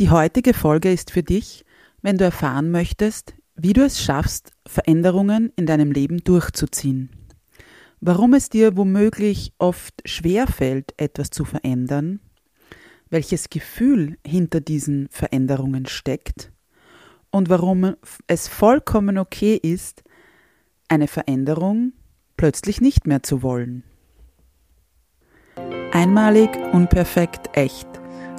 Die heutige Folge ist für dich, wenn du erfahren möchtest, wie du es schaffst, Veränderungen in deinem Leben durchzuziehen. Warum es dir womöglich oft schwer fällt, etwas zu verändern, welches Gefühl hinter diesen Veränderungen steckt und warum es vollkommen okay ist, eine Veränderung plötzlich nicht mehr zu wollen. Einmalig, unperfekt, echt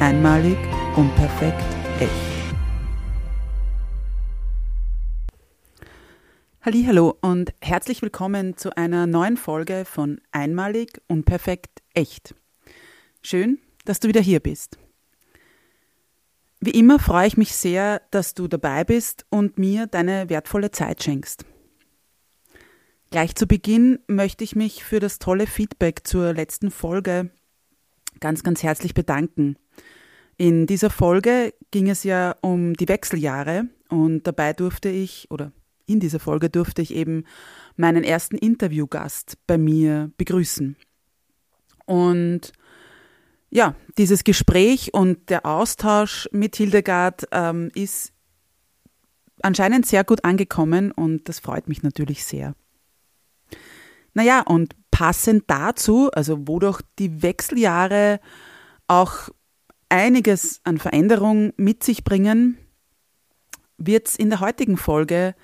Einmalig, unperfekt, echt. Hallo und herzlich willkommen zu einer neuen Folge von Einmalig, unperfekt, echt. Schön, dass du wieder hier bist. Wie immer freue ich mich sehr, dass du dabei bist und mir deine wertvolle Zeit schenkst. Gleich zu Beginn möchte ich mich für das tolle Feedback zur letzten Folge ganz, ganz herzlich bedanken. In dieser Folge ging es ja um die Wechseljahre und dabei durfte ich, oder in dieser Folge durfte ich eben meinen ersten Interviewgast bei mir begrüßen. Und ja, dieses Gespräch und der Austausch mit Hildegard ähm, ist anscheinend sehr gut angekommen und das freut mich natürlich sehr. Naja, und passend dazu, also wodurch die Wechseljahre auch einiges an Veränderung mit sich bringen, wird es in der heutigen Folge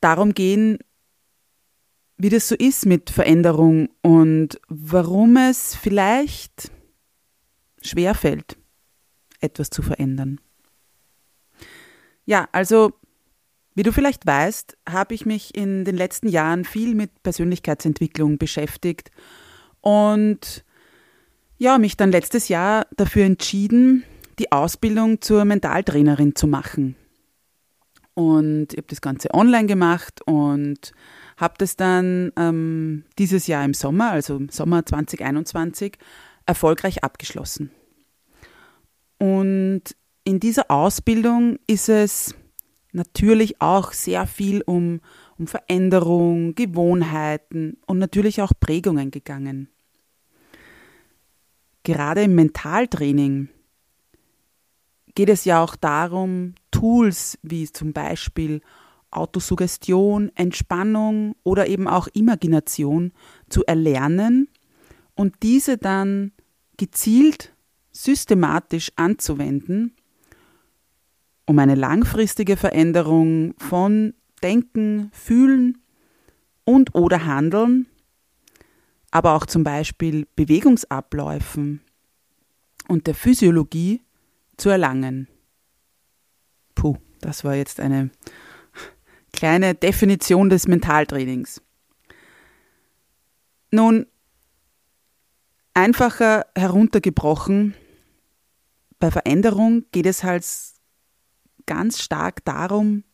darum gehen, wie das so ist mit Veränderung und warum es vielleicht schwerfällt, etwas zu verändern. Ja, also wie du vielleicht weißt, habe ich mich in den letzten Jahren viel mit Persönlichkeitsentwicklung beschäftigt und ja, mich dann letztes Jahr dafür entschieden, die Ausbildung zur Mentaltrainerin zu machen. Und ich habe das Ganze online gemacht und habe das dann ähm, dieses Jahr im Sommer, also im Sommer 2021, erfolgreich abgeschlossen. Und in dieser Ausbildung ist es natürlich auch sehr viel um, um Veränderung, Gewohnheiten und natürlich auch Prägungen gegangen gerade im Mentaltraining geht es ja auch darum, Tools wie zum Beispiel Autosuggestion, Entspannung oder eben auch Imagination zu erlernen und diese dann gezielt systematisch anzuwenden, um eine langfristige Veränderung von Denken, Fühlen und oder Handeln aber auch zum Beispiel Bewegungsabläufen und der Physiologie zu erlangen. Puh, das war jetzt eine kleine Definition des Mentaltrainings. Nun, einfacher heruntergebrochen, bei Veränderung geht es halt ganz stark darum,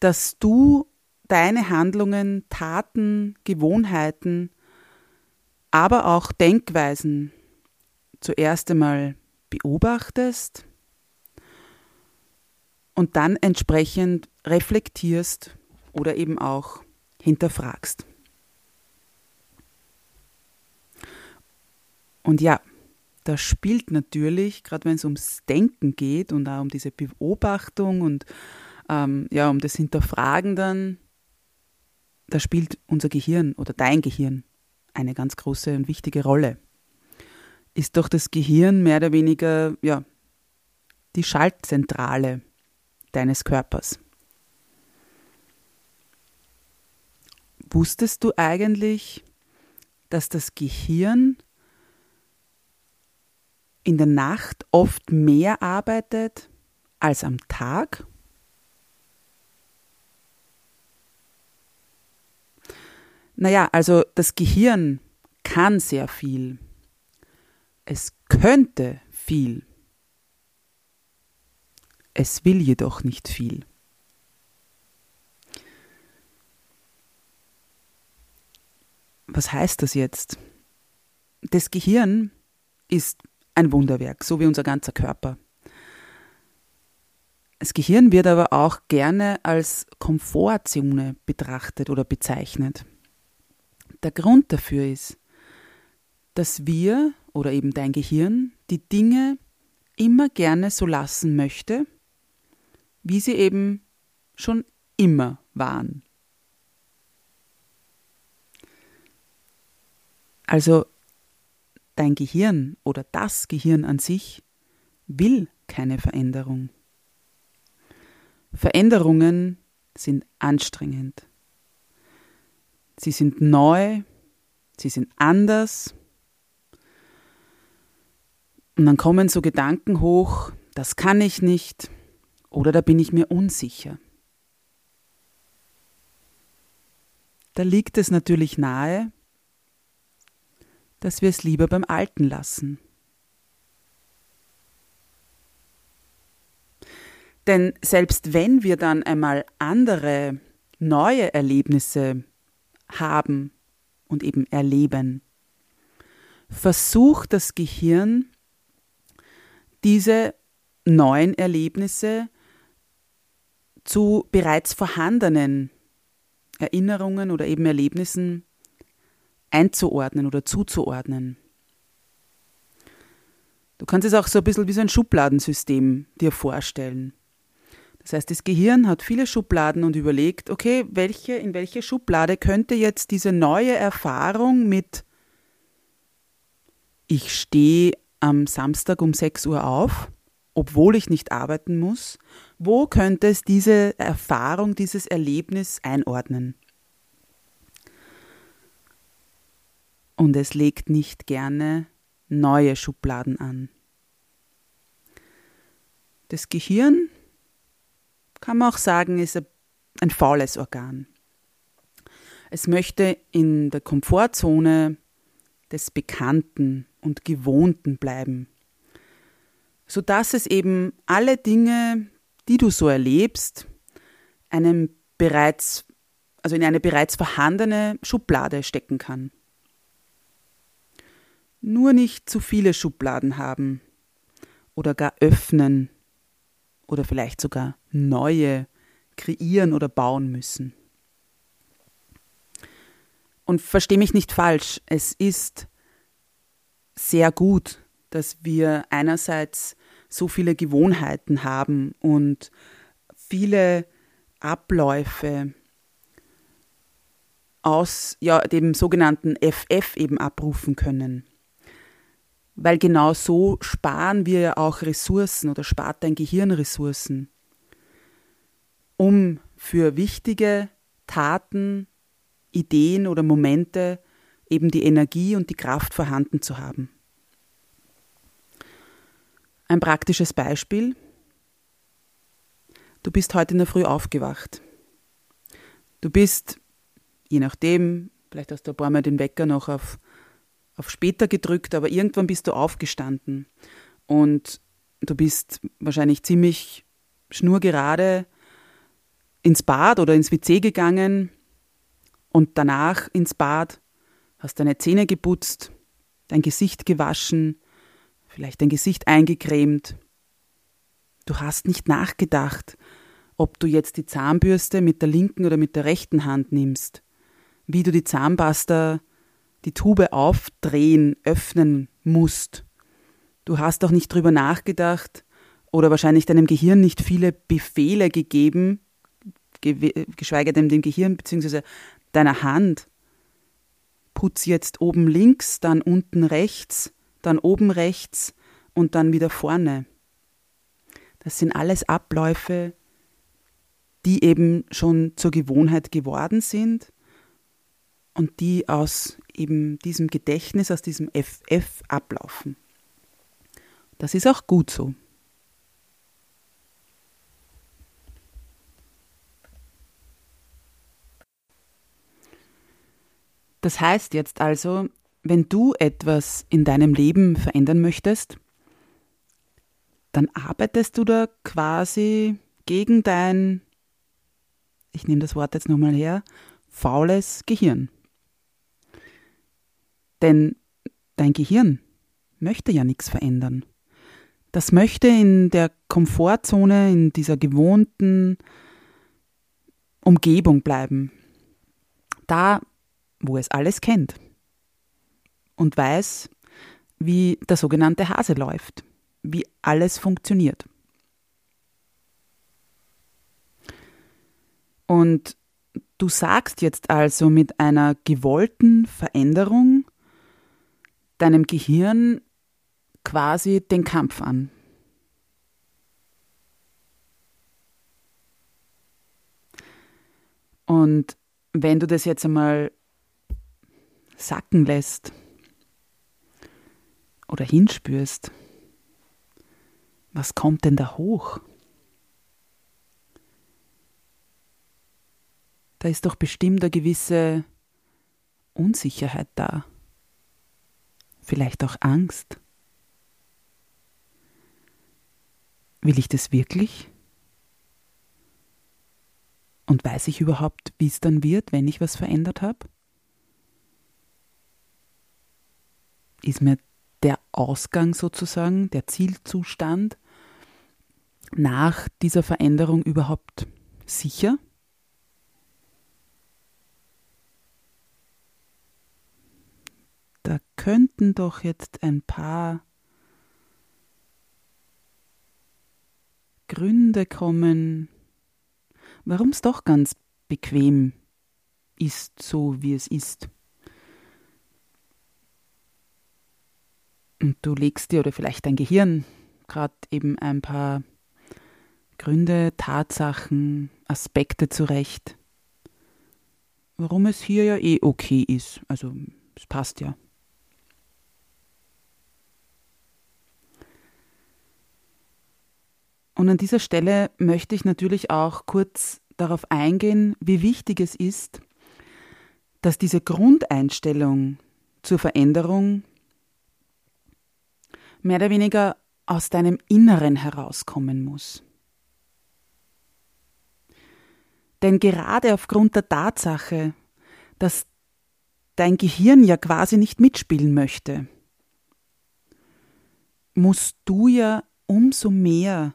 dass du deine Handlungen, Taten, Gewohnheiten aber auch Denkweisen zuerst einmal beobachtest und dann entsprechend reflektierst oder eben auch hinterfragst. Und ja, das spielt natürlich, gerade wenn es ums Denken geht und auch um diese Beobachtung und ähm, ja, um das Hinterfragen dann, da spielt unser Gehirn oder dein Gehirn eine ganz große und wichtige Rolle. Ist doch das Gehirn mehr oder weniger ja, die Schaltzentrale deines Körpers. Wusstest du eigentlich, dass das Gehirn in der Nacht oft mehr arbeitet als am Tag? Naja, also das Gehirn kann sehr viel. Es könnte viel. Es will jedoch nicht viel. Was heißt das jetzt? Das Gehirn ist ein Wunderwerk, so wie unser ganzer Körper. Das Gehirn wird aber auch gerne als Komfortzone betrachtet oder bezeichnet. Der Grund dafür ist, dass wir oder eben dein Gehirn die Dinge immer gerne so lassen möchte, wie sie eben schon immer waren. Also dein Gehirn oder das Gehirn an sich will keine Veränderung. Veränderungen sind anstrengend. Sie sind neu, sie sind anders. Und dann kommen so Gedanken hoch, das kann ich nicht oder da bin ich mir unsicher. Da liegt es natürlich nahe, dass wir es lieber beim Alten lassen. Denn selbst wenn wir dann einmal andere, neue Erlebnisse haben und eben erleben, versucht das Gehirn, diese neuen Erlebnisse zu bereits vorhandenen Erinnerungen oder eben Erlebnissen einzuordnen oder zuzuordnen. Du kannst es auch so ein bisschen wie so ein Schubladensystem dir vorstellen. Das heißt, das Gehirn hat viele Schubladen und überlegt, okay, welche, in welche Schublade könnte jetzt diese neue Erfahrung mit ich stehe am Samstag um 6 Uhr auf, obwohl ich nicht arbeiten muss, wo könnte es diese Erfahrung, dieses Erlebnis einordnen? und es legt nicht gerne neue Schubladen an. Das Gehirn, kann man auch sagen, ist ein faules Organ. Es möchte in der Komfortzone des Bekannten und Gewohnten bleiben, sodass es eben alle Dinge, die du so erlebst, einem bereits, also in eine bereits vorhandene Schublade stecken kann. Nur nicht zu viele Schubladen haben oder gar öffnen oder vielleicht sogar neue kreieren oder bauen müssen. Und verstehe mich nicht falsch, es ist sehr gut, dass wir einerseits so viele Gewohnheiten haben und viele Abläufe aus ja, dem sogenannten FF eben abrufen können weil genau so sparen wir ja auch Ressourcen oder spart dein Gehirn Ressourcen, um für wichtige Taten, Ideen oder Momente eben die Energie und die Kraft vorhanden zu haben. Ein praktisches Beispiel. Du bist heute in der Früh aufgewacht. Du bist, je nachdem, vielleicht hast du ein paar Mal den Wecker noch auf auf später gedrückt, aber irgendwann bist du aufgestanden und du bist wahrscheinlich ziemlich schnurgerade ins Bad oder ins WC gegangen und danach ins Bad, hast deine Zähne geputzt, dein Gesicht gewaschen, vielleicht dein Gesicht eingecremt. Du hast nicht nachgedacht, ob du jetzt die Zahnbürste mit der linken oder mit der rechten Hand nimmst, wie du die Zahnpasta die Tube aufdrehen, öffnen musst. Du hast doch nicht drüber nachgedacht oder wahrscheinlich deinem Gehirn nicht viele Befehle gegeben, geschweige denn dem Gehirn bzw. deiner Hand. Putz jetzt oben links, dann unten rechts, dann oben rechts und dann wieder vorne. Das sind alles Abläufe, die eben schon zur Gewohnheit geworden sind und die aus eben diesem Gedächtnis, aus diesem FF ablaufen. Das ist auch gut so. Das heißt jetzt also, wenn du etwas in deinem Leben verändern möchtest, dann arbeitest du da quasi gegen dein, ich nehme das Wort jetzt nochmal her, faules Gehirn. Denn dein Gehirn möchte ja nichts verändern. Das möchte in der Komfortzone, in dieser gewohnten Umgebung bleiben. Da, wo es alles kennt und weiß, wie der sogenannte Hase läuft, wie alles funktioniert. Und du sagst jetzt also mit einer gewollten Veränderung deinem Gehirn quasi den Kampf an. Und wenn du das jetzt einmal sacken lässt oder hinspürst, was kommt denn da hoch? Da ist doch bestimmt eine gewisse Unsicherheit da. Vielleicht auch Angst. Will ich das wirklich? Und weiß ich überhaupt, wie es dann wird, wenn ich was verändert habe? Ist mir der Ausgang sozusagen, der Zielzustand nach dieser Veränderung überhaupt sicher? Da könnten doch jetzt ein paar Gründe kommen, warum es doch ganz bequem ist, so wie es ist. Und du legst dir oder vielleicht dein Gehirn gerade eben ein paar Gründe, Tatsachen, Aspekte zurecht, warum es hier ja eh okay ist. Also es passt ja. Und an dieser Stelle möchte ich natürlich auch kurz darauf eingehen, wie wichtig es ist, dass diese Grundeinstellung zur Veränderung mehr oder weniger aus deinem Inneren herauskommen muss. Denn gerade aufgrund der Tatsache, dass dein Gehirn ja quasi nicht mitspielen möchte, musst du ja umso mehr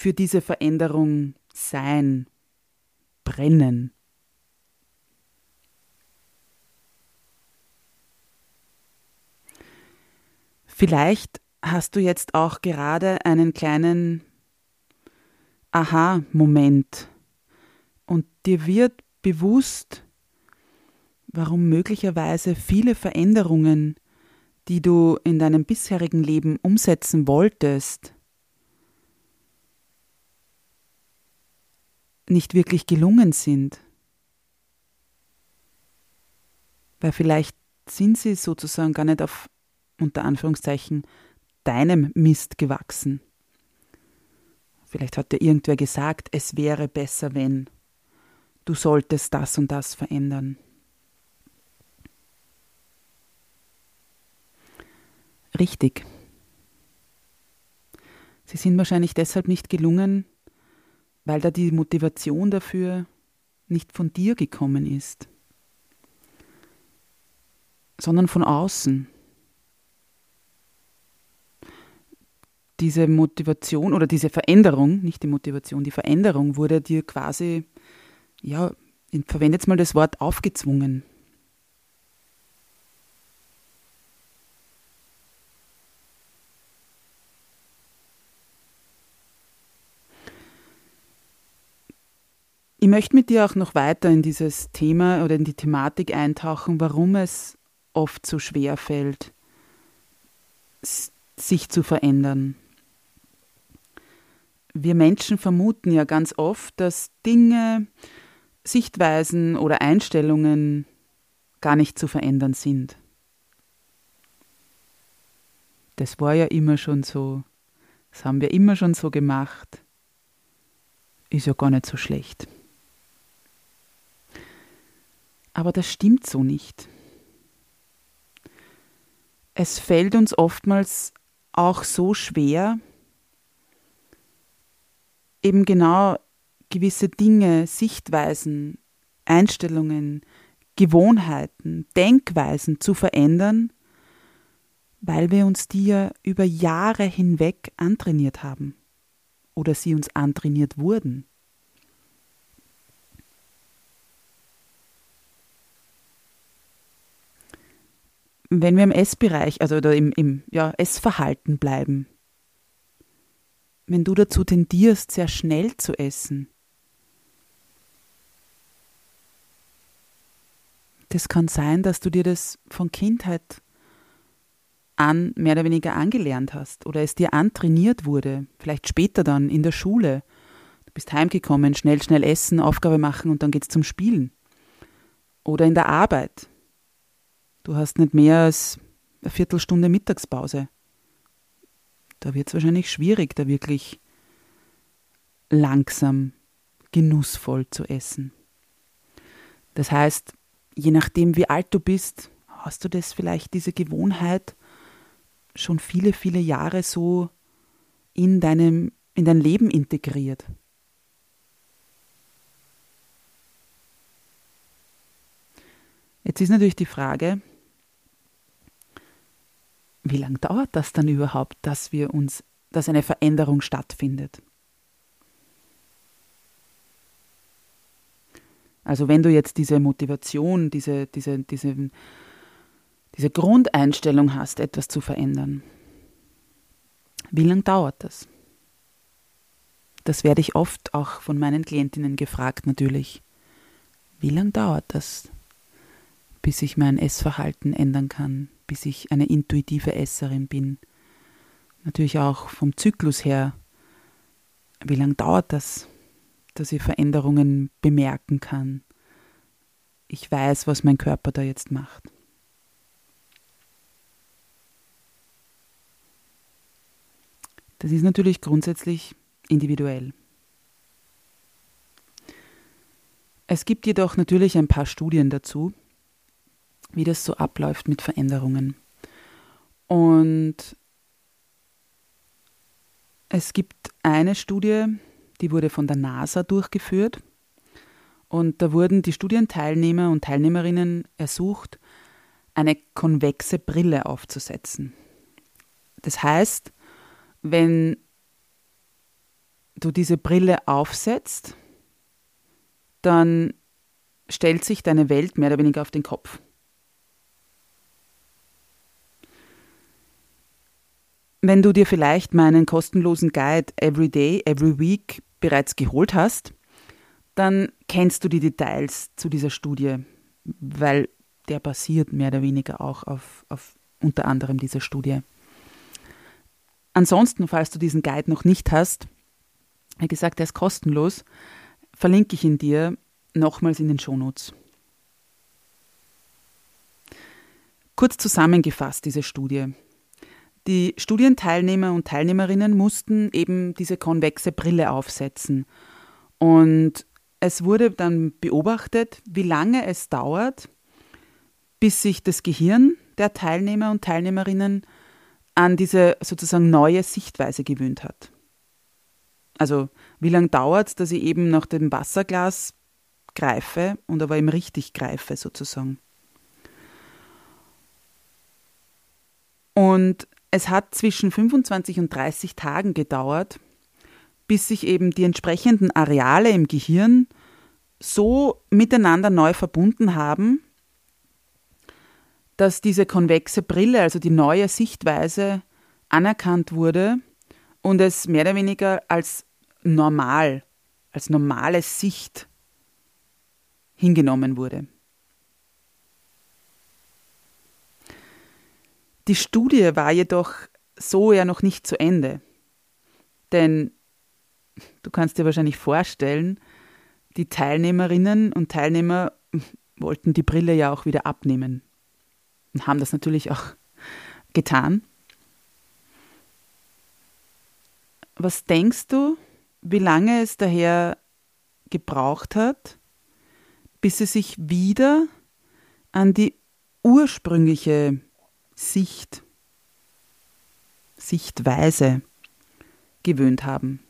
für diese Veränderung sein, brennen. Vielleicht hast du jetzt auch gerade einen kleinen Aha-Moment und dir wird bewusst, warum möglicherweise viele Veränderungen, die du in deinem bisherigen Leben umsetzen wolltest, nicht wirklich gelungen sind. Weil vielleicht sind sie sozusagen gar nicht auf, unter Anführungszeichen, deinem Mist gewachsen. Vielleicht hat dir irgendwer gesagt, es wäre besser, wenn du solltest das und das verändern. Richtig. Sie sind wahrscheinlich deshalb nicht gelungen, weil da die Motivation dafür nicht von dir gekommen ist, sondern von außen. Diese Motivation oder diese Veränderung, nicht die Motivation, die Veränderung wurde dir quasi, ja, verwendet mal das Wort aufgezwungen. Möchte mit dir auch noch weiter in dieses Thema oder in die Thematik eintauchen, warum es oft so schwer fällt, sich zu verändern. Wir Menschen vermuten ja ganz oft, dass Dinge, Sichtweisen oder Einstellungen gar nicht zu verändern sind. Das war ja immer schon so. Das haben wir immer schon so gemacht. Ist ja gar nicht so schlecht. Aber das stimmt so nicht. Es fällt uns oftmals auch so schwer, eben genau gewisse Dinge, Sichtweisen, Einstellungen, Gewohnheiten, Denkweisen zu verändern, weil wir uns die ja über Jahre hinweg antrainiert haben oder sie uns antrainiert wurden. Wenn wir im Essbereich, also oder im, im ja, Essverhalten bleiben, wenn du dazu tendierst, sehr schnell zu essen, das kann sein, dass du dir das von Kindheit an mehr oder weniger angelernt hast oder es dir antrainiert wurde, vielleicht später dann in der Schule. Du bist heimgekommen, schnell, schnell essen, Aufgabe machen und dann geht's zum Spielen. Oder in der Arbeit. Du hast nicht mehr als eine Viertelstunde Mittagspause. Da wird es wahrscheinlich schwierig, da wirklich langsam, genussvoll zu essen. Das heißt, je nachdem, wie alt du bist, hast du das vielleicht, diese Gewohnheit, schon viele, viele Jahre so in, deinem, in dein Leben integriert. Jetzt ist natürlich die Frage, wie lange dauert das dann überhaupt, dass wir uns, dass eine Veränderung stattfindet? Also wenn du jetzt diese Motivation, diese, diese, diese diese Grundeinstellung hast, etwas zu verändern. Wie lange dauert das? Das werde ich oft auch von meinen Klientinnen gefragt natürlich. Wie lange dauert das, bis ich mein Essverhalten ändern kann, bis ich eine intuitive Esserin bin? Natürlich auch vom Zyklus her. Wie lange dauert das, dass ich Veränderungen bemerken kann? Ich weiß, was mein Körper da jetzt macht. Das ist natürlich grundsätzlich individuell. Es gibt jedoch natürlich ein paar Studien dazu, wie das so abläuft mit Veränderungen. Und es gibt eine Studie, die wurde von der NASA durchgeführt. Und da wurden die Studienteilnehmer und Teilnehmerinnen ersucht, eine konvexe Brille aufzusetzen. Das heißt, wenn du diese Brille aufsetzt, dann stellt sich deine Welt mehr oder weniger auf den Kopf. Wenn du dir vielleicht meinen kostenlosen Guide Every Day, Every Week bereits geholt hast, dann kennst du die Details zu dieser Studie, weil der basiert mehr oder weniger auch auf, auf unter anderem dieser Studie. Ansonsten, falls du diesen Guide noch nicht hast, wie gesagt, der ist kostenlos, verlinke ich ihn dir nochmals in den Shownotes. Kurz zusammengefasst diese Studie. Die Studienteilnehmer und Teilnehmerinnen mussten eben diese konvexe Brille aufsetzen. Und es wurde dann beobachtet, wie lange es dauert, bis sich das Gehirn der Teilnehmer und Teilnehmerinnen an diese sozusagen neue Sichtweise gewöhnt hat. Also wie lange dauert es, dass ich eben nach dem Wasserglas greife und aber eben richtig greife sozusagen. Und es hat zwischen 25 und 30 Tagen gedauert, bis sich eben die entsprechenden Areale im Gehirn so miteinander neu verbunden haben, dass diese konvexe Brille, also die neue Sichtweise, anerkannt wurde und es mehr oder weniger als normal, als normale Sicht hingenommen wurde. Die Studie war jedoch so ja noch nicht zu Ende. Denn du kannst dir wahrscheinlich vorstellen, die Teilnehmerinnen und Teilnehmer wollten die Brille ja auch wieder abnehmen und haben das natürlich auch getan. Was denkst du, wie lange es daher gebraucht hat, bis sie sich wieder an die ursprüngliche Sicht, Sichtweise gewöhnt haben?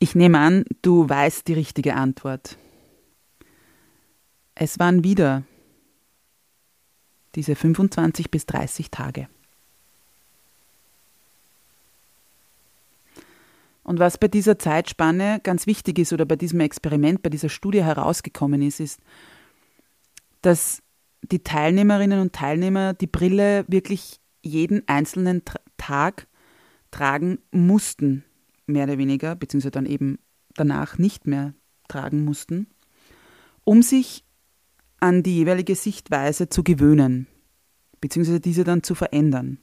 Ich nehme an, du weißt die richtige Antwort. Es waren wieder diese 25 bis 30 Tage. Und was bei dieser Zeitspanne ganz wichtig ist oder bei diesem Experiment, bei dieser Studie herausgekommen ist, ist, dass die Teilnehmerinnen und Teilnehmer die Brille wirklich jeden einzelnen Tag tragen mussten, mehr oder weniger, beziehungsweise dann eben danach nicht mehr tragen mussten, um sich an die jeweilige Sichtweise zu gewöhnen, beziehungsweise diese dann zu verändern.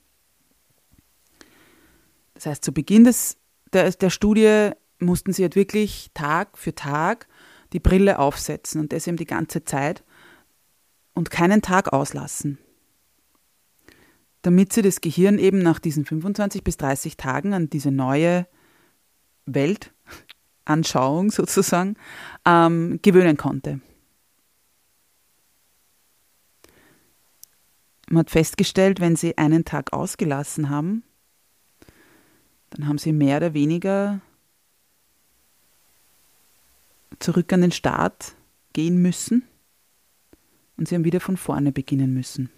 Das heißt, zu Beginn des, der, der Studie mussten sie halt wirklich Tag für Tag die Brille aufsetzen und das eben die ganze Zeit und keinen Tag auslassen. Damit sie das Gehirn eben nach diesen 25 bis 30 Tagen an diese neue Weltanschauung sozusagen ähm, gewöhnen konnte. Man hat festgestellt, wenn sie einen Tag ausgelassen haben, dann haben sie mehr oder weniger zurück an den Start gehen müssen und sie haben wieder von vorne beginnen müssen.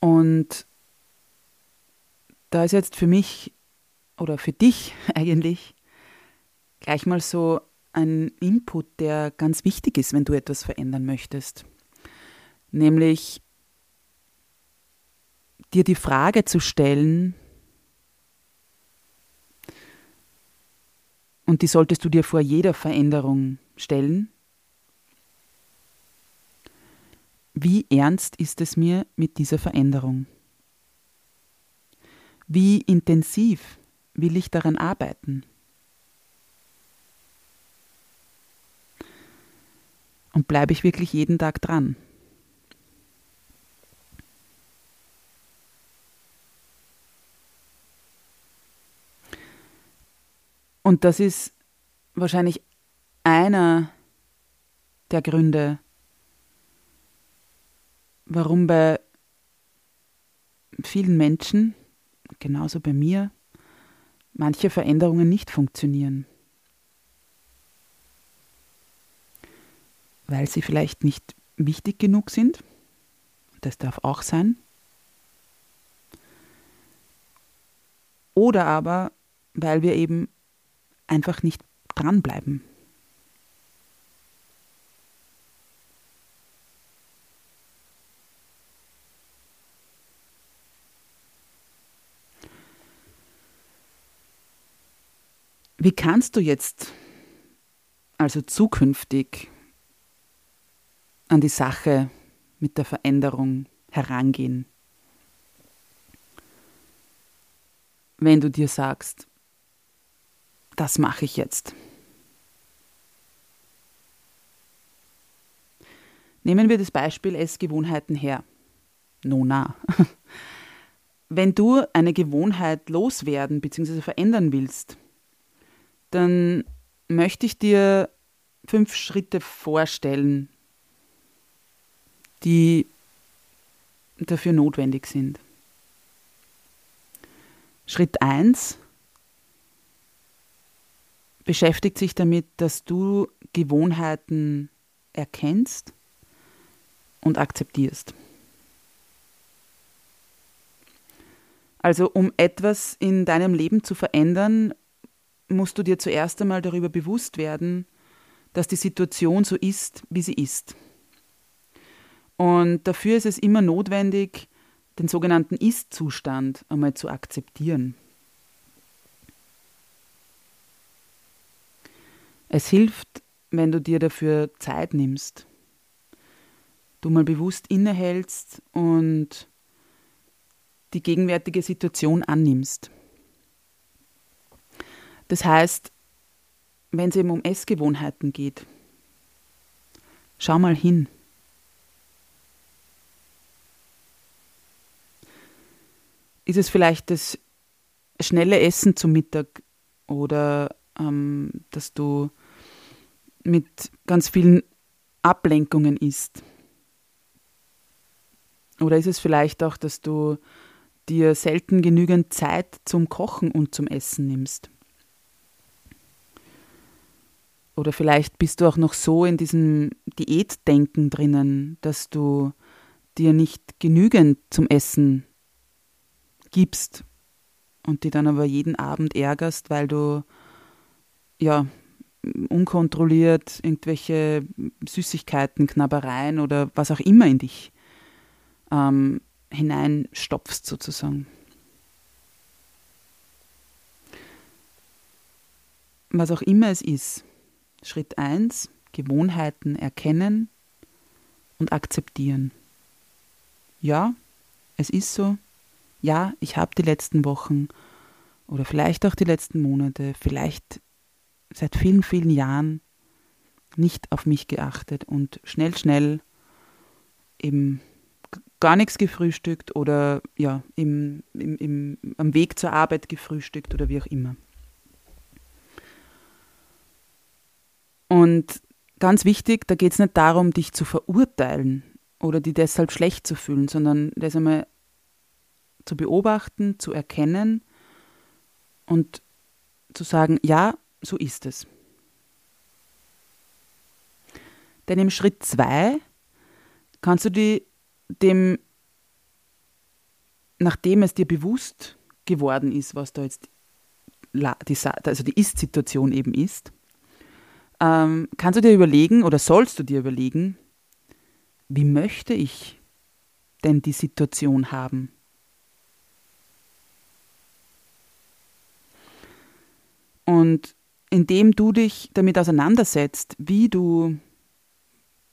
Und da ist jetzt für mich oder für dich eigentlich gleich mal so ein Input, der ganz wichtig ist, wenn du etwas verändern möchtest. Nämlich dir die Frage zu stellen, und die solltest du dir vor jeder Veränderung stellen, wie ernst ist es mir mit dieser Veränderung? Wie intensiv will ich daran arbeiten? Und bleibe ich wirklich jeden Tag dran? Und das ist wahrscheinlich einer der Gründe, warum bei vielen Menschen, genauso bei mir, manche Veränderungen nicht funktionieren. Weil sie vielleicht nicht wichtig genug sind, das darf auch sein. Oder aber, weil wir eben einfach nicht dranbleiben. Wie kannst du jetzt also zukünftig an die Sache mit der Veränderung herangehen? Wenn du dir sagst, das mache ich jetzt. Nehmen wir das Beispiel Essgewohnheiten her. Nona. Wenn du eine Gewohnheit loswerden bzw. verändern willst, dann möchte ich dir fünf Schritte vorstellen, die dafür notwendig sind. Schritt 1 beschäftigt sich damit, dass du Gewohnheiten erkennst und akzeptierst. Also um etwas in deinem Leben zu verändern, musst du dir zuerst einmal darüber bewusst werden, dass die Situation so ist, wie sie ist. Und dafür ist es immer notwendig, den sogenannten Ist-Zustand einmal zu akzeptieren. Es hilft, wenn du dir dafür Zeit nimmst. du mal bewusst innehältst und die gegenwärtige Situation annimmst. Das heißt, wenn es eben um Essgewohnheiten geht, schau mal hin. Ist es vielleicht das schnelle Essen zum Mittag oder ähm, dass du mit ganz vielen Ablenkungen isst? Oder ist es vielleicht auch, dass du dir selten genügend Zeit zum Kochen und zum Essen nimmst? Oder vielleicht bist du auch noch so in diesem Diätdenken drinnen, dass du dir nicht genügend zum Essen gibst und die dann aber jeden Abend ärgerst, weil du ja unkontrolliert irgendwelche Süßigkeiten, Knabbereien oder was auch immer in dich ähm, hineinstopfst sozusagen. Was auch immer es ist. Schritt 1, Gewohnheiten erkennen und akzeptieren. Ja, es ist so. Ja, ich habe die letzten Wochen oder vielleicht auch die letzten Monate, vielleicht seit vielen, vielen Jahren nicht auf mich geachtet und schnell, schnell eben gar nichts gefrühstückt oder ja, im, im, im, am Weg zur Arbeit gefrühstückt oder wie auch immer. Und ganz wichtig, da geht es nicht darum, dich zu verurteilen oder die deshalb schlecht zu fühlen, sondern das einmal zu beobachten, zu erkennen und zu sagen, ja, so ist es. Denn im Schritt 2 kannst du die, dem, nachdem es dir bewusst geworden ist, was da jetzt die, also die Ist-Situation eben ist, ähm, kannst du dir überlegen oder sollst du dir überlegen, wie möchte ich denn die Situation haben? Und indem du dich damit auseinandersetzt, wie du,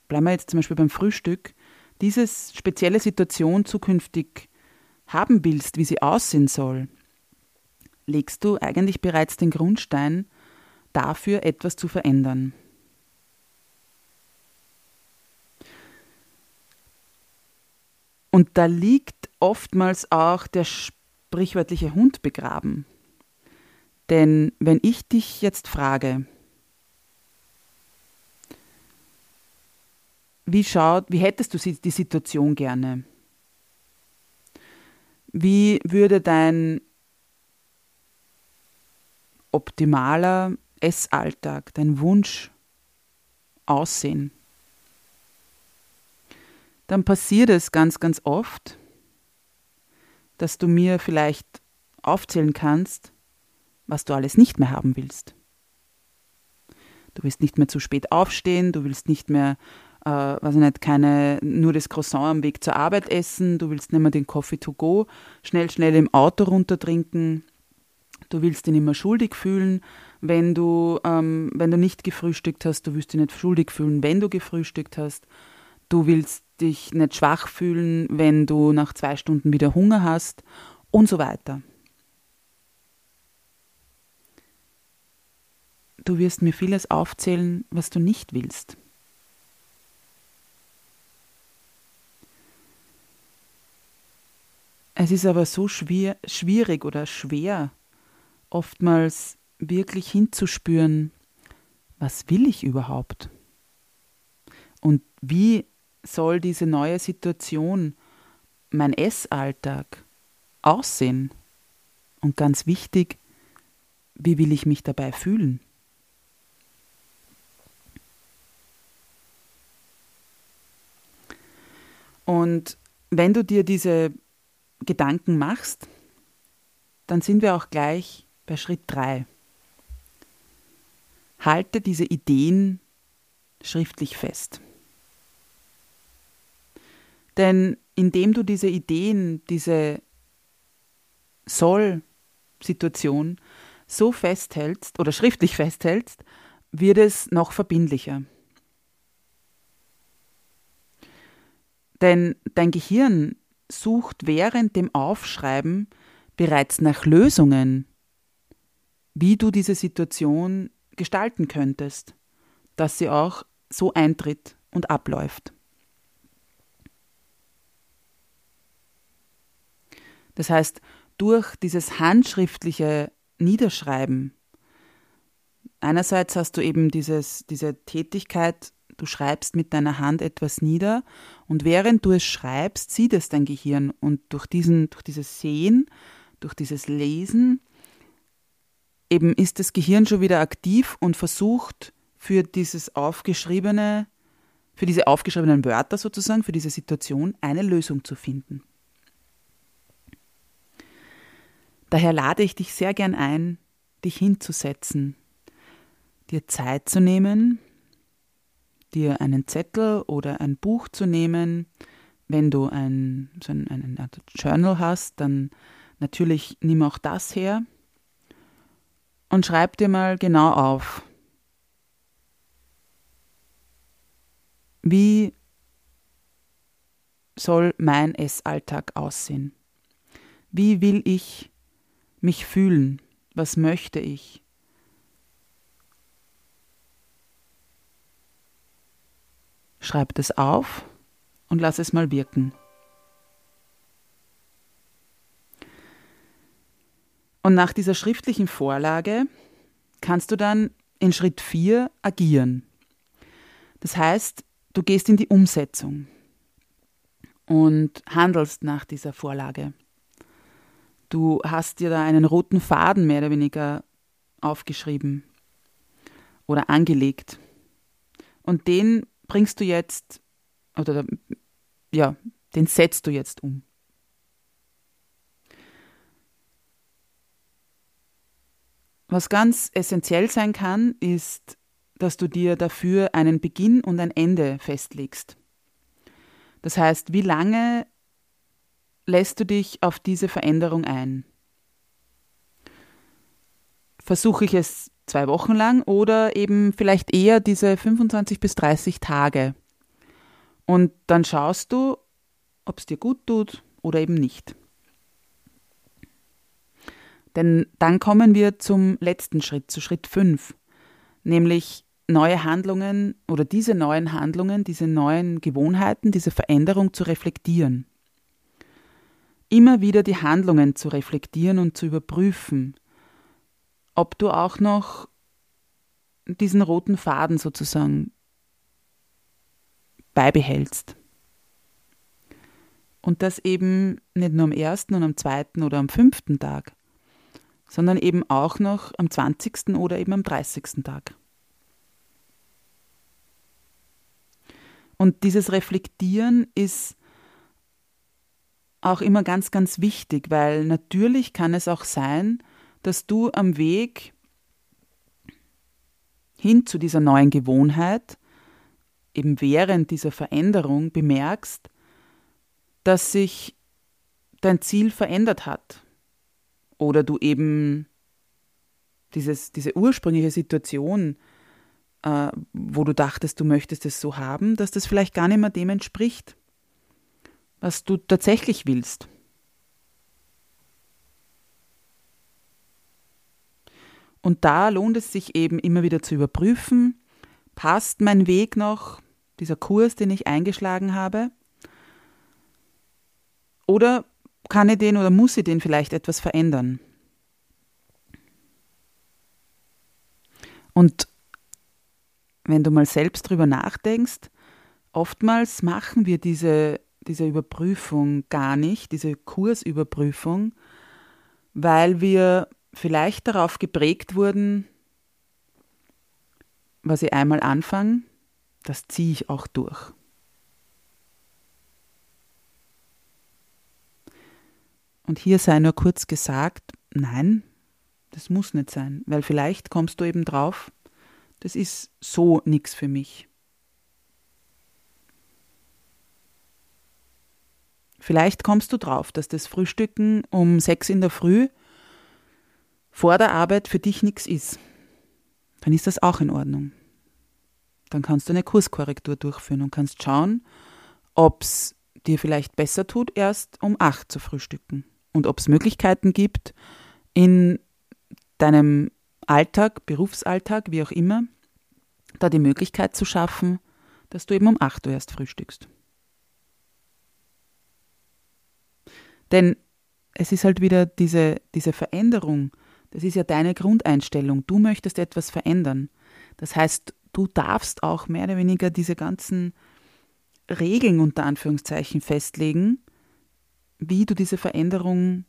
bleiben wir jetzt zum Beispiel beim Frühstück, diese spezielle Situation zukünftig haben willst, wie sie aussehen soll, legst du eigentlich bereits den Grundstein dafür, etwas zu verändern. Und da liegt oftmals auch der sprichwörtliche Hund begraben. Denn wenn ich dich jetzt frage, wie schaut, wie hättest du die Situation gerne? Wie würde dein optimaler Essalltag, dein Wunsch aussehen? Dann passiert es ganz, ganz oft, dass du mir vielleicht aufzählen kannst, was du alles nicht mehr haben willst. Du willst nicht mehr zu spät aufstehen, du willst nicht mehr, äh, weiß ich nicht, keine, nur das Croissant am Weg zur Arbeit essen, du willst nicht mehr den Coffee to go schnell, schnell im Auto runtertrinken, du willst dich nicht mehr schuldig fühlen, wenn du, ähm, wenn du nicht gefrühstückt hast, du willst dich nicht schuldig fühlen, wenn du gefrühstückt hast, du willst dich nicht schwach fühlen, wenn du nach zwei Stunden wieder Hunger hast und so weiter. Du wirst mir vieles aufzählen, was du nicht willst. Es ist aber so schwer, schwierig oder schwer, oftmals wirklich hinzuspüren, was will ich überhaupt? Und wie soll diese neue Situation, mein Essalltag, aussehen? Und ganz wichtig, wie will ich mich dabei fühlen? Und wenn du dir diese Gedanken machst, dann sind wir auch gleich bei Schritt 3. Halte diese Ideen schriftlich fest. Denn indem du diese Ideen, diese Soll-Situation so festhältst oder schriftlich festhältst, wird es noch verbindlicher. Denn dein Gehirn sucht während dem Aufschreiben bereits nach Lösungen, wie du diese Situation gestalten könntest, dass sie auch so eintritt und abläuft. Das heißt, durch dieses handschriftliche Niederschreiben, einerseits hast du eben dieses, diese Tätigkeit, du schreibst mit deiner Hand etwas nieder und während du es schreibst, sieht es dein Gehirn und durch, diesen, durch dieses Sehen, durch dieses Lesen, eben ist das Gehirn schon wieder aktiv und versucht für dieses aufgeschriebene, für diese aufgeschriebenen Wörter sozusagen, für diese Situation eine Lösung zu finden. Daher lade ich dich sehr gern ein, dich hinzusetzen, dir Zeit zu nehmen, dir einen Zettel oder ein Buch zu nehmen. Wenn du ein, so ein, ein, ein Journal hast, dann natürlich nimm auch das her und schreib dir mal genau auf, wie soll mein Essalltag aussehen? Wie will ich mich fühlen? Was möchte ich? Schreib das auf und lass es mal wirken. Und nach dieser schriftlichen Vorlage kannst du dann in Schritt 4 agieren. Das heißt, du gehst in die Umsetzung und handelst nach dieser Vorlage. Du hast dir da einen roten Faden mehr oder weniger aufgeschrieben oder angelegt. Und den bringst du jetzt, oder ja, den setzt du jetzt um. Was ganz essentiell sein kann, ist, dass du dir dafür einen Beginn und ein Ende festlegst. Das heißt, wie lange lässt du dich auf diese Veränderung ein? Versuche ich es zwei Wochen lang oder eben vielleicht eher diese 25 bis 30 Tage. Und dann schaust du, ob es dir gut tut oder eben nicht. Denn dann kommen wir zum letzten Schritt, zu Schritt 5, nämlich neue Handlungen oder diese neuen Handlungen, diese neuen Gewohnheiten, diese Veränderung zu reflektieren. Immer wieder die Handlungen zu reflektieren und zu überprüfen, ob du auch noch diesen roten Faden sozusagen beibehältst. Und das eben nicht nur am ersten und am zweiten oder am fünften Tag, sondern eben auch noch am 20. oder eben am 30. Tag. Und dieses Reflektieren ist auch immer ganz, ganz wichtig, weil natürlich kann es auch sein, dass du am Weg hin zu dieser neuen Gewohnheit, eben während dieser Veränderung bemerkst, dass sich dein Ziel verändert hat oder du eben dieses, diese ursprüngliche Situation, äh, wo du dachtest, du möchtest es so haben, dass das vielleicht gar nicht mehr dem entspricht, was du tatsächlich willst. Und da lohnt es sich eben immer wieder zu überprüfen, passt mein Weg noch, dieser Kurs, den ich eingeschlagen habe? Oder kann ich den oder muss ich den vielleicht etwas verändern? Und wenn du mal selbst drüber nachdenkst, oftmals machen wir diese, diese Überprüfung gar nicht, diese Kursüberprüfung, weil wir vielleicht darauf geprägt wurden, was ich einmal anfange, das ziehe ich auch durch. Und hier sei nur kurz gesagt, nein, das muss nicht sein, weil vielleicht kommst du eben drauf, das ist so nichts für mich. Vielleicht kommst du drauf, dass das Frühstücken um sechs in der Früh vor der Arbeit für dich nichts ist. Dann ist das auch in Ordnung. Dann kannst du eine Kurskorrektur durchführen und kannst schauen, ob es dir vielleicht besser tut, erst um acht zu frühstücken. Und ob es Möglichkeiten gibt, in deinem Alltag, Berufsalltag, wie auch immer, da die Möglichkeit zu schaffen, dass du eben um 8 Uhr erst frühstückst. Denn es ist halt wieder diese, diese Veränderung, das ist ja deine Grundeinstellung. Du möchtest etwas verändern. Das heißt, du darfst auch mehr oder weniger diese ganzen Regeln unter Anführungszeichen festlegen, wie du diese Veränderung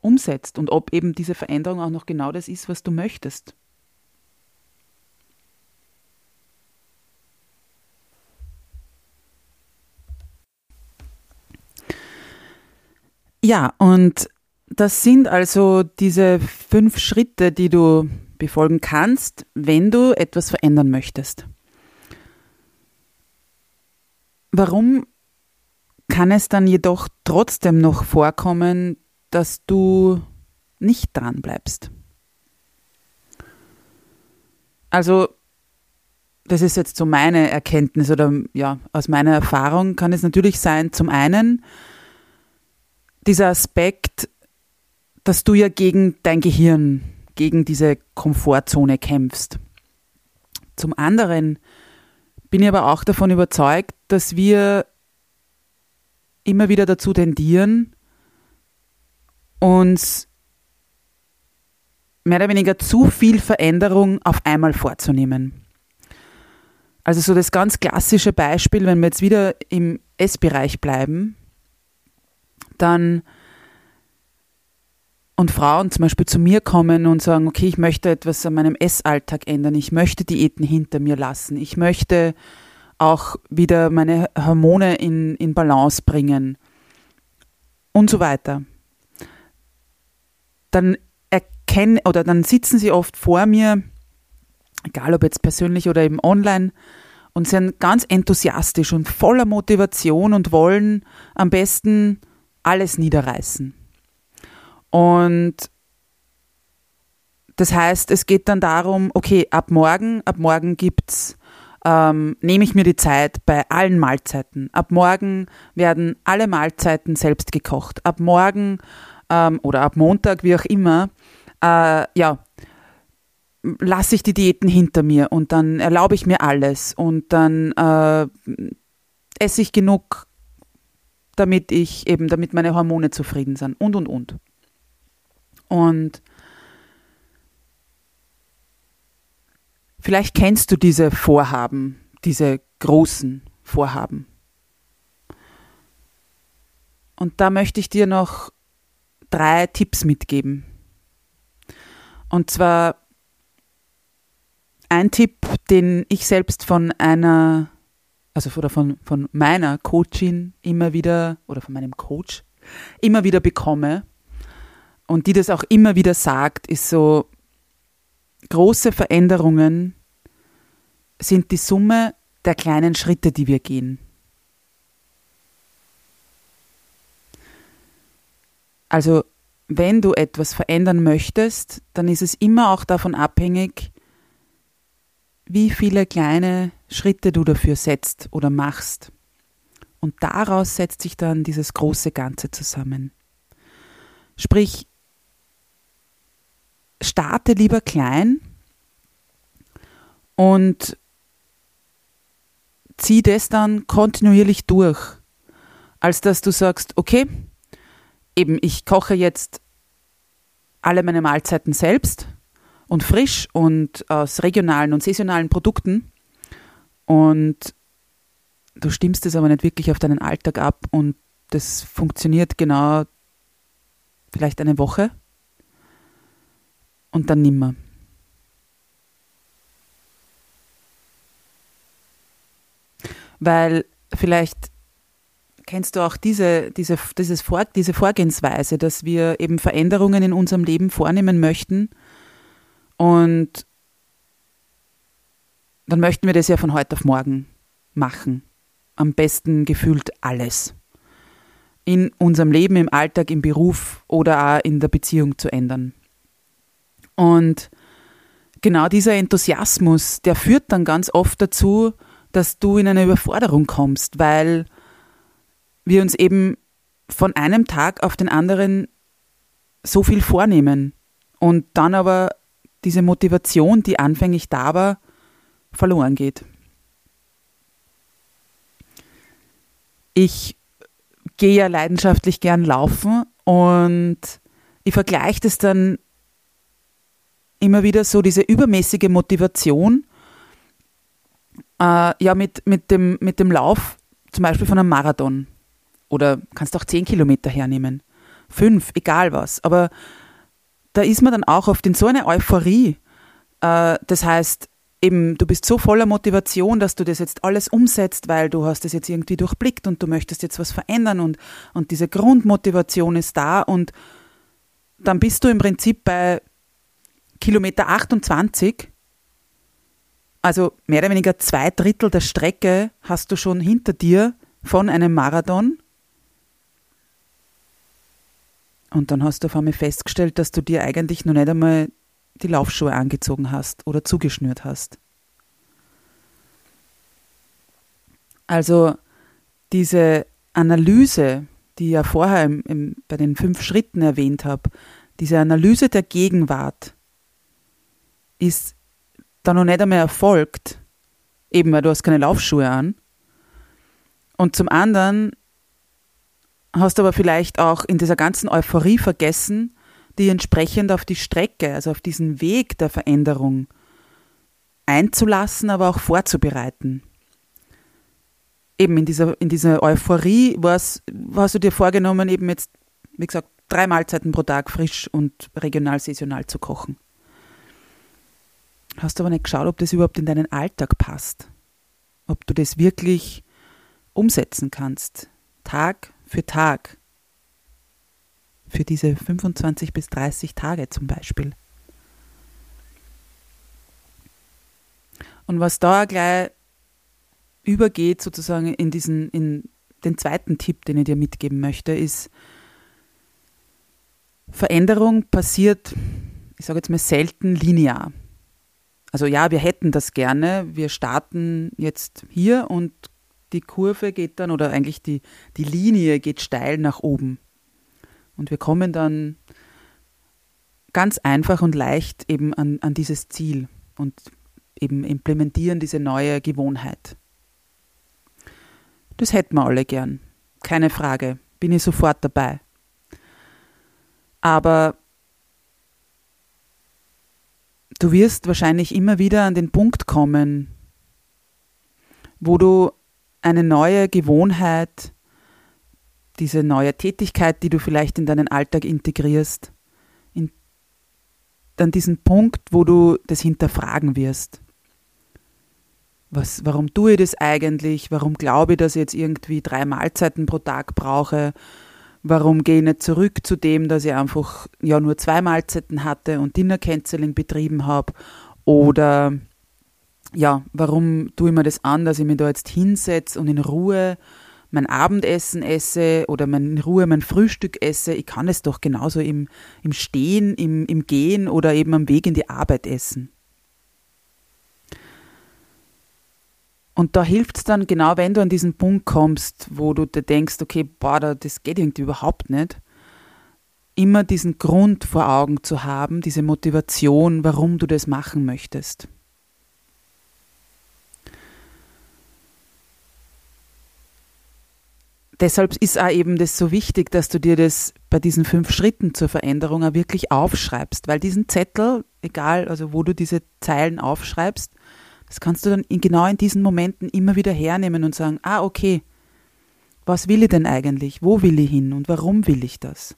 umsetzt und ob eben diese Veränderung auch noch genau das ist, was du möchtest. Ja, und das sind also diese fünf Schritte, die du befolgen kannst, wenn du etwas verändern möchtest. Warum kann es dann jedoch trotzdem noch vorkommen, dass du nicht dran bleibst? Also, das ist jetzt so meine Erkenntnis oder ja, aus meiner Erfahrung kann es natürlich sein, zum einen dieser Aspekt, dass du ja gegen dein Gehirn, gegen diese Komfortzone kämpfst. Zum anderen bin ich aber auch davon überzeugt, dass wir immer wieder dazu tendieren, uns mehr oder weniger zu viel Veränderung auf einmal vorzunehmen. Also so das ganz klassische Beispiel, wenn wir jetzt wieder im Essbereich bleiben, dann und Frauen zum Beispiel zu mir kommen und sagen, okay, ich möchte etwas an meinem Essalltag ändern, ich möchte Diäten hinter mir lassen, ich möchte auch wieder meine Hormone in, in Balance bringen und so weiter. Dann erkennen oder dann sitzen sie oft vor mir, egal ob jetzt persönlich oder eben online, und sind ganz enthusiastisch und voller Motivation und wollen am besten alles niederreißen. Und das heißt, es geht dann darum, okay, ab morgen, ab morgen gibt's ähm, nehme ich mir die Zeit bei allen Mahlzeiten. Ab morgen werden alle Mahlzeiten selbst gekocht. Ab morgen ähm, oder ab Montag, wie auch immer, äh, ja, lasse ich die Diäten hinter mir und dann erlaube ich mir alles und dann äh, esse ich genug, damit ich eben, damit meine Hormone zufrieden sind und und und. Und vielleicht kennst du diese Vorhaben, diese großen Vorhaben. Und da möchte ich dir noch drei Tipps mitgeben. Und zwar ein Tipp, den ich selbst von einer, also von, von meiner Coachin immer wieder, oder von meinem Coach immer wieder bekomme, und die das auch immer wieder sagt, ist so, große Veränderungen sind die Summe der kleinen Schritte, die wir gehen. Also wenn du etwas verändern möchtest, dann ist es immer auch davon abhängig, wie viele kleine Schritte du dafür setzt oder machst. Und daraus setzt sich dann dieses große Ganze zusammen. Sprich, starte lieber klein und zieh das dann kontinuierlich durch, als dass du sagst, okay, eben ich koche jetzt alle meine Mahlzeiten selbst und frisch und aus regionalen und saisonalen Produkten und du stimmst es aber nicht wirklich auf deinen Alltag ab und das funktioniert genau vielleicht eine Woche und dann nimmer. Weil vielleicht kennst du auch diese, diese, dieses Vor, diese Vorgehensweise, dass wir eben Veränderungen in unserem Leben vornehmen möchten und dann möchten wir das ja von heute auf morgen machen. Am besten gefühlt alles. In unserem Leben, im Alltag, im Beruf oder auch in der Beziehung zu ändern. Und genau dieser Enthusiasmus, der führt dann ganz oft dazu, dass du in eine Überforderung kommst, weil wir uns eben von einem Tag auf den anderen so viel vornehmen und dann aber diese Motivation, die anfänglich da war, verloren geht. Ich gehe ja leidenschaftlich gern laufen und ich vergleiche das dann immer wieder so, diese übermäßige Motivation, äh, ja, mit, mit, dem, mit dem Lauf, zum Beispiel von einem Marathon. Oder kannst auch zehn Kilometer hernehmen. Fünf, egal was. Aber da ist man dann auch oft in so einer Euphorie. Äh, das heißt, eben, du bist so voller Motivation, dass du das jetzt alles umsetzt, weil du hast das jetzt irgendwie durchblickt und du möchtest jetzt was verändern und, und diese Grundmotivation ist da und dann bist du im Prinzip bei Kilometer 28, also mehr oder weniger zwei Drittel der Strecke hast du schon hinter dir von einem Marathon. Und dann hast du auf einmal festgestellt, dass du dir eigentlich noch nicht einmal die Laufschuhe angezogen hast oder zugeschnürt hast. Also diese Analyse, die ich ja vorher im, im, bei den fünf Schritten erwähnt habe, diese Analyse der Gegenwart ist da noch nicht einmal erfolgt, eben weil du hast keine Laufschuhe an. Und zum anderen hast du aber vielleicht auch in dieser ganzen Euphorie vergessen, die entsprechend auf die Strecke, also auf diesen Weg der Veränderung einzulassen, aber auch vorzubereiten. Eben in dieser, in dieser Euphorie hast du dir vorgenommen, eben jetzt, wie gesagt, drei Mahlzeiten pro Tag frisch und regional saisonal zu kochen. Hast aber nicht geschaut, ob das überhaupt in deinen Alltag passt. Ob du das wirklich umsetzen kannst. Tag für Tag für diese 25 bis 30 Tage zum Beispiel. Und was da gleich übergeht, sozusagen in diesen, in den zweiten Tipp, den ich dir mitgeben möchte, ist, Veränderung passiert, ich sage jetzt mal selten linear. Also ja, wir hätten das gerne. Wir starten jetzt hier und die Kurve geht dann, oder eigentlich die, die Linie geht steil nach oben. Und wir kommen dann ganz einfach und leicht eben an, an dieses Ziel und eben implementieren diese neue Gewohnheit. Das hätten wir alle gern. Keine Frage. Bin ich sofort dabei. Aber du wirst wahrscheinlich immer wieder an den Punkt kommen, wo du eine neue Gewohnheit diese neue Tätigkeit, die du vielleicht in deinen Alltag integrierst, in, an diesen Punkt, wo du das hinterfragen wirst. Was, warum tue ich das eigentlich? Warum glaube ich, dass ich jetzt irgendwie drei Mahlzeiten pro Tag brauche? Warum gehe ich nicht zurück zu dem, dass ich einfach ja nur zwei Mahlzeiten hatte und Dinner Canceling betrieben habe? Oder ja, warum tue ich mir das an, dass ich mich da jetzt hinsetze und in Ruhe mein Abendessen esse oder mein, in Ruhe mein Frühstück esse. Ich kann es doch genauso im, im Stehen, im, im Gehen oder eben am Weg in die Arbeit essen. Und da hilft es dann genau, wenn du an diesen Punkt kommst, wo du dir denkst, okay, boah, das geht irgendwie überhaupt nicht, immer diesen Grund vor Augen zu haben, diese Motivation, warum du das machen möchtest. deshalb ist auch eben das so wichtig, dass du dir das bei diesen fünf Schritten zur Veränderung auch wirklich aufschreibst, weil diesen Zettel, egal also wo du diese Zeilen aufschreibst, das kannst du dann in, genau in diesen Momenten immer wieder hernehmen und sagen, ah okay, was will ich denn eigentlich, wo will ich hin und warum will ich das?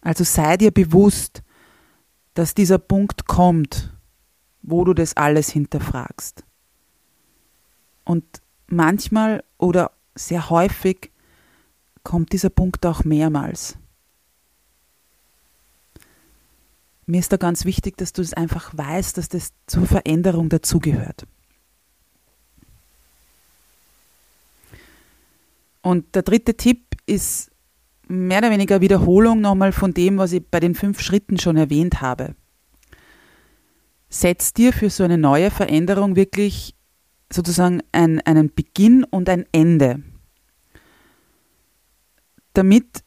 Also sei dir bewusst, dass dieser Punkt kommt, wo du das alles hinterfragst. Und manchmal oder sehr häufig kommt dieser Punkt auch mehrmals. Mir ist da ganz wichtig, dass du es einfach weißt, dass das zur Veränderung dazugehört. Und der dritte Tipp ist mehr oder weniger Wiederholung nochmal von dem, was ich bei den fünf Schritten schon erwähnt habe. Setz dir für so eine neue Veränderung wirklich sozusagen ein, einen Beginn und ein Ende. damit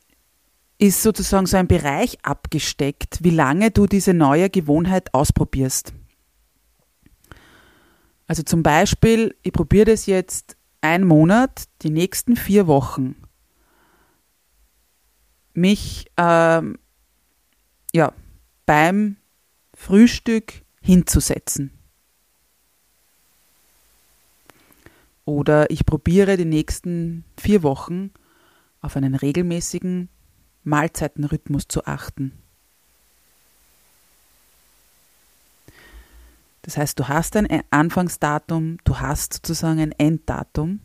ist sozusagen so ein Bereich abgesteckt, wie lange du diese neue Gewohnheit ausprobierst. Also zum Beispiel, ich probiere das jetzt einen Monat, die nächsten vier Wochen, mich ähm, ja, beim Frühstück hinzusetzen. Oder ich probiere die nächsten vier Wochen auf einen regelmäßigen Mahlzeitenrhythmus zu achten. Das heißt, du hast ein Anfangsdatum, du hast sozusagen ein Enddatum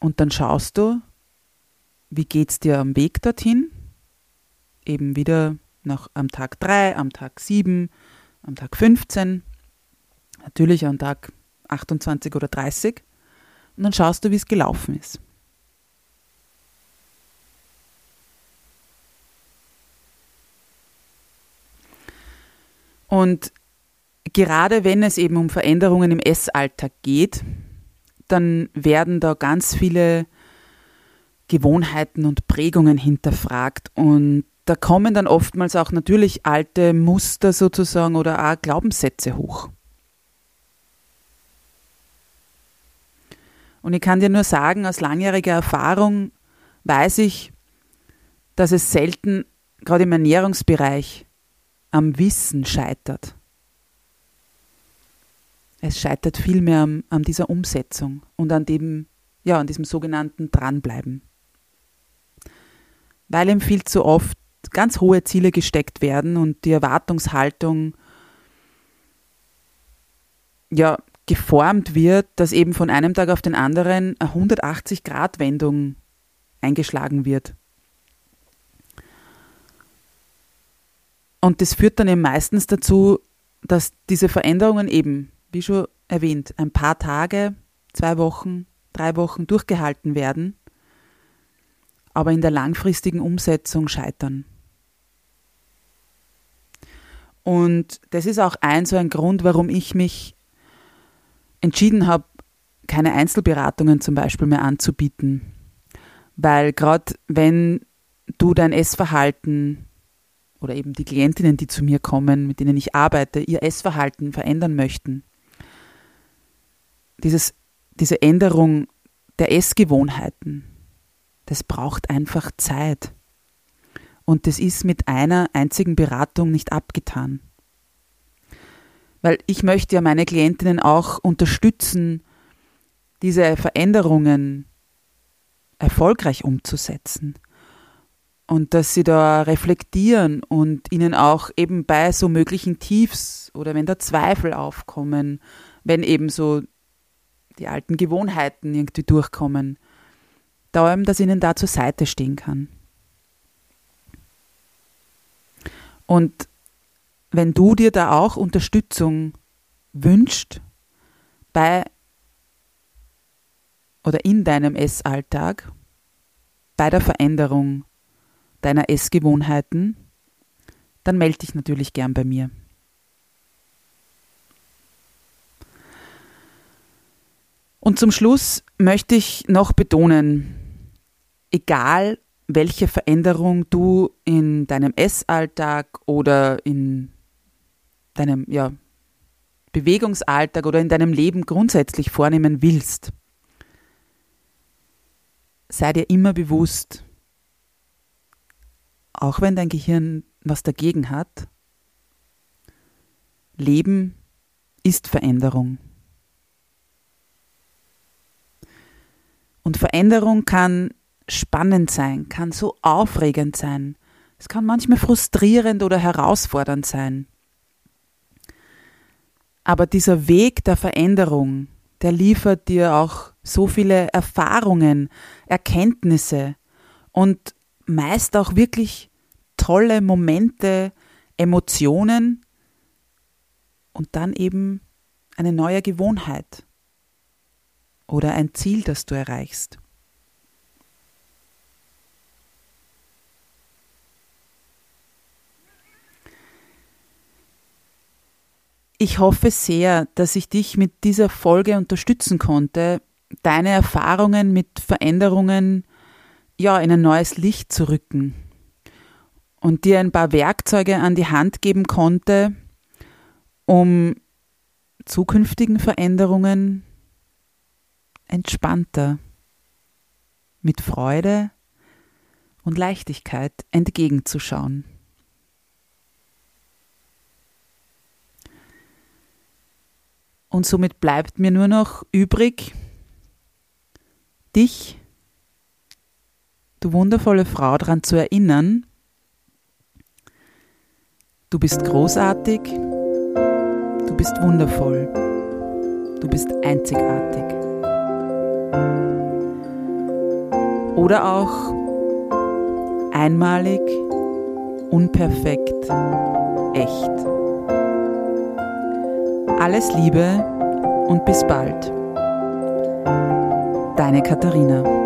und dann schaust du, wie geht es dir am Weg dorthin? Eben wieder nach, am Tag 3, am Tag 7, am Tag 15, natürlich am Tag 28 oder 30 und dann schaust du, wie es gelaufen ist. Und gerade wenn es eben um Veränderungen im Essalltag geht, dann werden da ganz viele Gewohnheiten und Prägungen hinterfragt und da kommen dann oftmals auch natürlich alte Muster sozusagen oder auch Glaubenssätze hoch. Und ich kann dir nur sagen, aus langjähriger Erfahrung weiß ich, dass es selten, gerade im Ernährungsbereich, am Wissen scheitert. Es scheitert vielmehr an, an dieser Umsetzung und an dem, ja, an diesem sogenannten Dranbleiben. Weil ihm viel zu oft ganz hohe Ziele gesteckt werden und die Erwartungshaltung ja geformt wird, dass eben von einem Tag auf den anderen eine 180-Grad-Wendung eingeschlagen wird. Und das führt dann eben meistens dazu, dass diese Veränderungen eben, wie schon erwähnt, ein paar Tage, zwei Wochen, drei Wochen durchgehalten werden, aber in der langfristigen Umsetzung scheitern. Und das ist auch ein so ein Grund, warum ich mich entschieden habe, keine Einzelberatungen zum Beispiel mehr anzubieten. Weil gerade wenn du dein Essverhalten oder eben die Klientinnen, die zu mir kommen, mit denen ich arbeite, ihr Essverhalten verändern möchten, dieses, diese Änderung der Essgewohnheiten, das braucht einfach Zeit. Und das ist mit einer einzigen Beratung nicht abgetan. Weil ich möchte ja meine Klientinnen auch unterstützen, diese Veränderungen erfolgreich umzusetzen. Und dass sie da reflektieren und ihnen auch eben bei so möglichen Tiefs oder wenn da Zweifel aufkommen, wenn eben so die alten Gewohnheiten irgendwie durchkommen, da eben, dass ihnen da zur Seite stehen kann. Und wenn du dir da auch Unterstützung wünscht bei oder in deinem Essalltag, bei der Veränderung deiner Essgewohnheiten, dann melde dich natürlich gern bei mir. Und zum Schluss möchte ich noch betonen, egal welche Veränderung du in deinem Essalltag oder in deinem ja, Bewegungsalltag oder in deinem Leben grundsätzlich vornehmen willst, sei dir immer bewusst, auch wenn dein Gehirn was dagegen hat, Leben ist Veränderung. Und Veränderung kann spannend sein, kann so aufregend sein. Es kann manchmal frustrierend oder herausfordernd sein. Aber dieser Weg der Veränderung, der liefert dir auch so viele Erfahrungen, Erkenntnisse und meist auch wirklich tolle Momente, Emotionen und dann eben eine neue Gewohnheit oder ein Ziel, das du erreichst. Ich hoffe sehr, dass ich dich mit dieser Folge unterstützen konnte, deine Erfahrungen mit Veränderungen ja, in ein neues Licht zu rücken und dir ein paar Werkzeuge an die Hand geben konnte, um zukünftigen Veränderungen entspannter, mit Freude und Leichtigkeit entgegenzuschauen. Und somit bleibt mir nur noch übrig, dich, du wundervolle Frau, daran zu erinnern, du bist großartig, du bist wundervoll, du bist einzigartig. Oder auch einmalig, unperfekt, echt. Alles Liebe und bis bald. Deine Katharina.